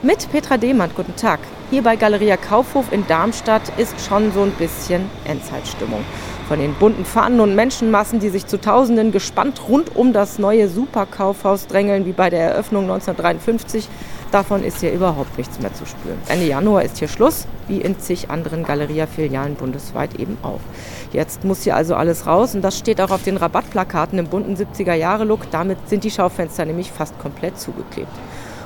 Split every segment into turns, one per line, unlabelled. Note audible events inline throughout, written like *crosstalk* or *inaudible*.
Mit Petra Demand, guten Tag. Hier bei Galeria Kaufhof in Darmstadt ist schon so ein bisschen Endzeitstimmung. Von den bunten Fahnen und Menschenmassen, die sich zu Tausenden gespannt rund um das neue Superkaufhaus drängeln, wie bei der Eröffnung 1953, davon ist hier überhaupt nichts mehr zu spüren. Ende Januar ist hier Schluss, wie in zig anderen Galeria-Filialen bundesweit eben auch. Jetzt muss hier also alles raus und das steht auch auf den Rabattplakaten im bunten 70er-Jahre-Look. Damit sind die Schaufenster nämlich fast komplett zugeklebt.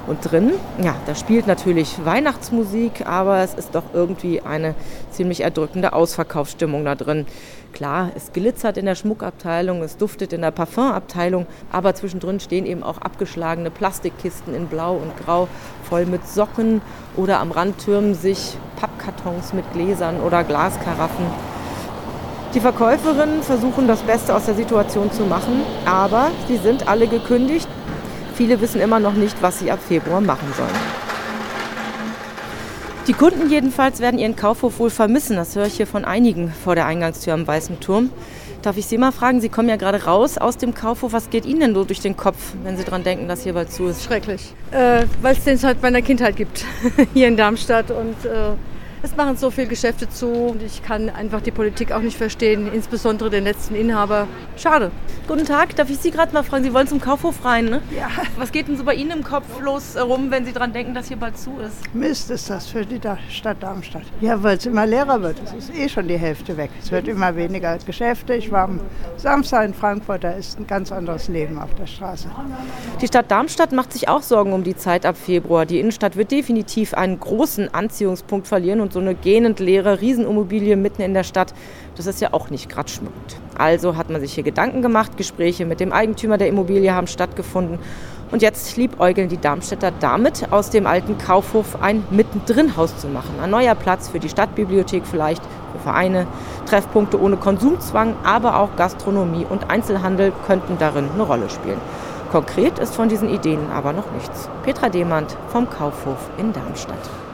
Und drin, ja, da spielt natürlich Weihnachtsmusik, aber es ist doch irgendwie eine ziemlich erdrückende Ausverkaufsstimmung da drin. Klar, es glitzert in der Schmuckabteilung, es duftet in der Parfumabteilung, aber zwischendrin stehen eben auch abgeschlagene Plastikkisten in Blau und Grau voll mit Socken oder am Rand türmen sich Pappkartons mit Gläsern oder Glaskaraffen. Die Verkäuferinnen versuchen das Beste aus der Situation zu machen, aber sie sind alle gekündigt Viele wissen immer noch nicht, was sie ab Februar machen sollen. Die Kunden jedenfalls werden ihren Kaufhof wohl vermissen. Das höre ich hier von einigen vor der Eingangstür am Weißen Turm. Darf ich Sie mal fragen, Sie kommen ja gerade raus aus dem Kaufhof. Was geht Ihnen denn so durch den Kopf, wenn Sie daran denken, dass hier bald zu ist?
Schrecklich, äh, weil es den seit meiner Kindheit gibt, *laughs* hier in Darmstadt. Und äh, es machen so viele Geschäfte zu und ich kann einfach die Politik auch nicht verstehen, insbesondere den letzten Inhaber. Schade.
Guten Tag, darf ich Sie gerade mal fragen? Sie wollen zum Kaufhof rein, ne?
Ja.
Was geht denn so bei Ihnen im Kopf los rum, wenn Sie daran denken, dass hier bald zu ist?
Mist ist das für die Stadt Darmstadt. Ja, weil es immer leerer wird. Es ist eh schon die Hälfte weg. Es wird immer weniger Geschäfte. Ich war am Samstag in Frankfurt, da ist ein ganz anderes Leben auf der Straße.
Die Stadt Darmstadt macht sich auch Sorgen um die Zeit ab Februar. Die Innenstadt wird definitiv einen großen Anziehungspunkt verlieren so eine gähnend leere Riesenimmobilie mitten in der Stadt, das ist ja auch nicht gerade schmückend. Also hat man sich hier Gedanken gemacht, Gespräche mit dem Eigentümer der Immobilie haben stattgefunden und jetzt liebäugeln die Darmstädter damit, aus dem alten Kaufhof ein Mittendrin-Haus zu machen. Ein neuer Platz für die Stadtbibliothek vielleicht, für Vereine, Treffpunkte ohne Konsumzwang, aber auch Gastronomie und Einzelhandel könnten darin eine Rolle spielen. Konkret ist von diesen Ideen aber noch nichts. Petra Demand vom Kaufhof in Darmstadt.